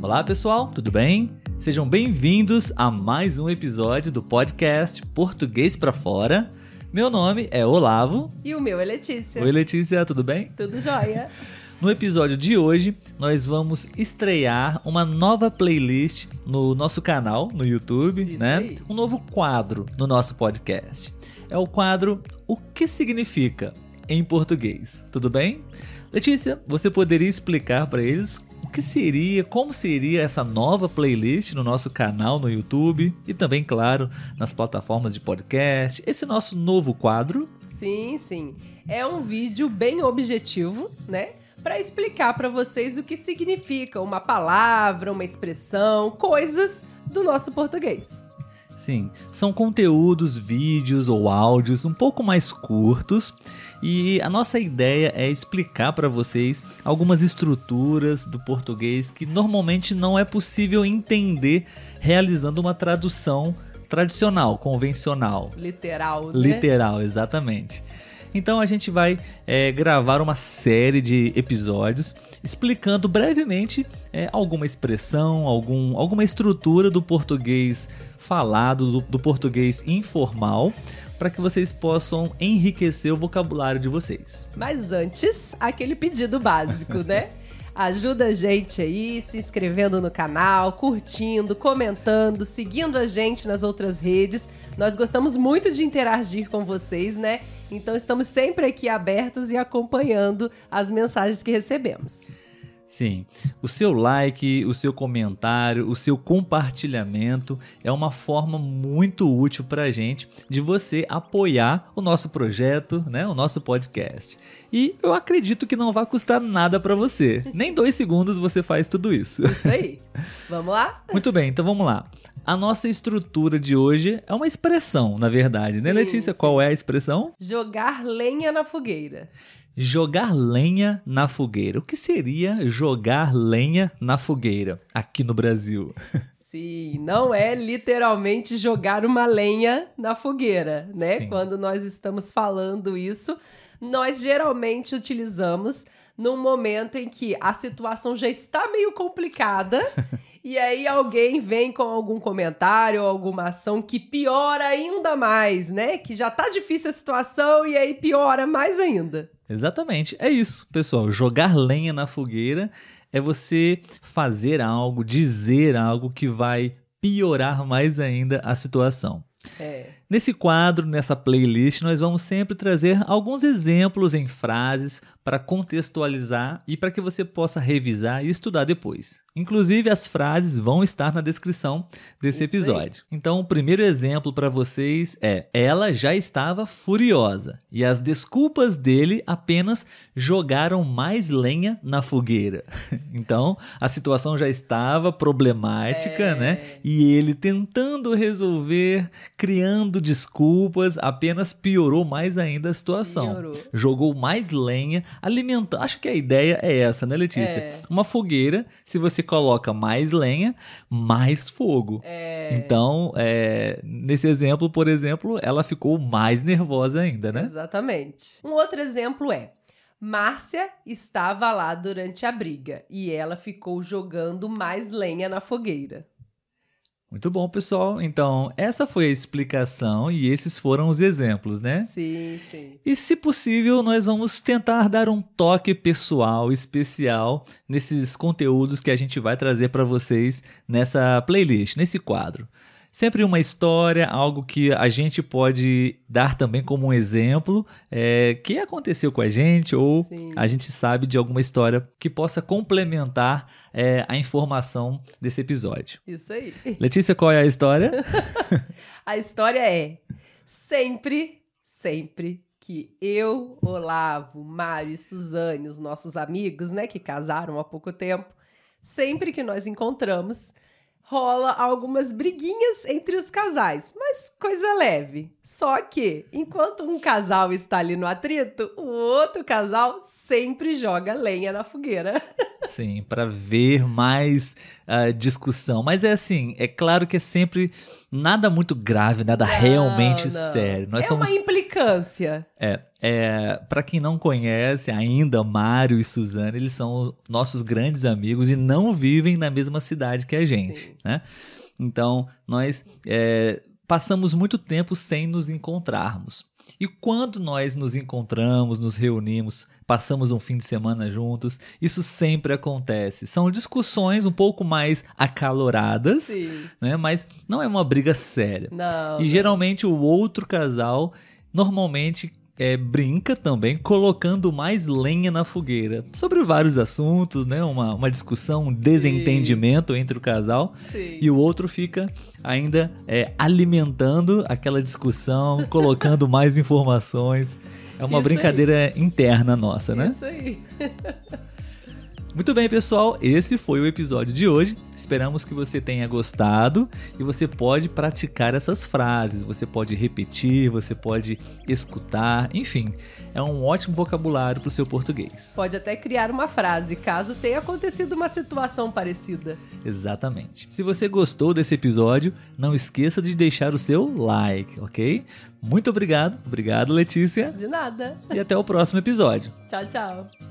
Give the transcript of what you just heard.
Olá pessoal, tudo bem? Sejam bem-vindos a mais um episódio do podcast Português para Fora. Meu nome é Olavo. E o meu é Letícia. Oi Letícia, tudo bem? Tudo jóia. No episódio de hoje, nós vamos estrear uma nova playlist no nosso canal no YouTube, Isso né? aí. Um novo quadro no nosso podcast. É o quadro O que significa em português. Tudo bem? Letícia, você poderia explicar para eles o que seria, como seria essa nova playlist no nosso canal no YouTube e também, claro, nas plataformas de podcast, esse nosso novo quadro? Sim, sim. É um vídeo bem objetivo, né? Para explicar para vocês o que significa uma palavra, uma expressão, coisas do nosso português. Sim, são conteúdos, vídeos ou áudios um pouco mais curtos e a nossa ideia é explicar para vocês algumas estruturas do português que normalmente não é possível entender realizando uma tradução tradicional, convencional, Literal, né? literal, exatamente. Então a gente vai é, gravar uma série de episódios explicando brevemente é, alguma expressão, algum, alguma estrutura do português falado, do, do português informal, para que vocês possam enriquecer o vocabulário de vocês. Mas antes, aquele pedido básico, né? Ajuda a gente aí, se inscrevendo no canal, curtindo, comentando, seguindo a gente nas outras redes. Nós gostamos muito de interagir com vocês, né? Então estamos sempre aqui abertos e acompanhando as mensagens que recebemos. Sim, o seu like, o seu comentário, o seu compartilhamento é uma forma muito útil para a gente de você apoiar o nosso projeto, né, o nosso podcast. E eu acredito que não vai custar nada para você. Nem dois segundos você faz tudo isso. Isso aí. Vamos lá? Muito bem, então vamos lá. A nossa estrutura de hoje é uma expressão, na verdade, né, Sim, Letícia? sim. Qual é a expressão? Jogar lenha na fogueira. Jogar lenha na fogueira. O que seria jogar lenha na fogueira aqui no Brasil? Sim, não é literalmente jogar uma lenha na fogueira, né? Sim. Quando nós estamos falando isso, nós geralmente utilizamos num momento em que a situação já está meio complicada e aí alguém vem com algum comentário ou alguma ação que piora ainda mais, né? Que já tá difícil a situação e aí piora mais ainda. Exatamente, é isso, pessoal. Jogar lenha na fogueira é você fazer algo, dizer algo que vai piorar mais ainda a situação. É. Nesse quadro, nessa playlist, nós vamos sempre trazer alguns exemplos em frases para contextualizar e para que você possa revisar e estudar depois. Inclusive, as frases vão estar na descrição desse Isso aí. episódio. Então, o primeiro exemplo para vocês é: ela já estava furiosa e as desculpas dele apenas jogaram mais lenha na fogueira. Então, a situação já estava problemática, É. né? E ele tentando resolver, criando desculpas, apenas piorou mais ainda a situação. Piorou. Jogou mais lenha, alimentando. Acho que a ideia é essa, né, Letícia? É. Uma fogueira, se você coloca mais lenha, mais fogo. É. Então, é, nesse exemplo, por exemplo, ela ficou mais nervosa ainda, né? Exatamente. Um outro exemplo é: Márcia estava lá durante a briga e ela ficou jogando mais lenha na fogueira. Muito bom, pessoal. Então, essa foi a explicação e esses foram os exemplos, né? Sim, sim. E se possível, nós vamos tentar dar um toque pessoal, especial, nesses conteúdos que a gente vai trazer para vocês nessa playlist, nesse quadro. Sempre uma história, algo que a gente pode dar também como um exemplo, é, que aconteceu com a gente, ou Sim. a gente sabe de alguma história que possa complementar é, a informação desse episódio. Isso aí. Letícia, qual é a história? A história é: sempre, sempre que eu, Olavo, Mário e Suzane, os nossos amigos, né, que casaram há pouco tempo, sempre que nós encontramos, rola algumas briguinhas entre os casais, mas coisa leve. Só que, enquanto um casal está ali no atrito, o outro casal sempre joga lenha na fogueira. Sim, para ver mais uh, discussão. Mas é assim, é claro que é sempre nada muito grave, nada Não, realmente não. sério. Nós é somos uma implicância. é, é para quem não conhece ainda Mário e Suzana, eles são nossos grandes amigos e não vivem na mesma cidade que a gente, Sim. né? Então, nós é, passamos muito tempo sem nos encontrarmos. E quando nós nos encontramos, nos reunimos, passamos um fim de semana juntos, isso sempre acontece. São discussões um pouco mais acaloradas, Sim. né? Mas não é uma briga séria. Não. E não. geralmente o outro casal normalmente é, brinca também, colocando mais lenha na fogueira. Sobre vários assuntos, né? Uma, uma discussão, um desentendimento entre o casal. Sim. E o outro fica ainda é, alimentando aquela discussão, colocando mais informações. É uma Isso brincadeira interna nossa, né? Isso aí. Muito bem, pessoal, esse foi o episódio de hoje. Esperamos que você tenha gostado e você pode praticar essas frases, você pode repetir, você pode escutar, enfim, é um ótimo vocabulário para o seu português. Pode até criar uma frase, caso tenha acontecido uma situação parecida. Exatamente. Se você gostou desse episódio, não esqueça de deixar o seu like, ok? Muito obrigado, obrigado Letícia De nada. e até o próximo episódio. Tchau, tchau.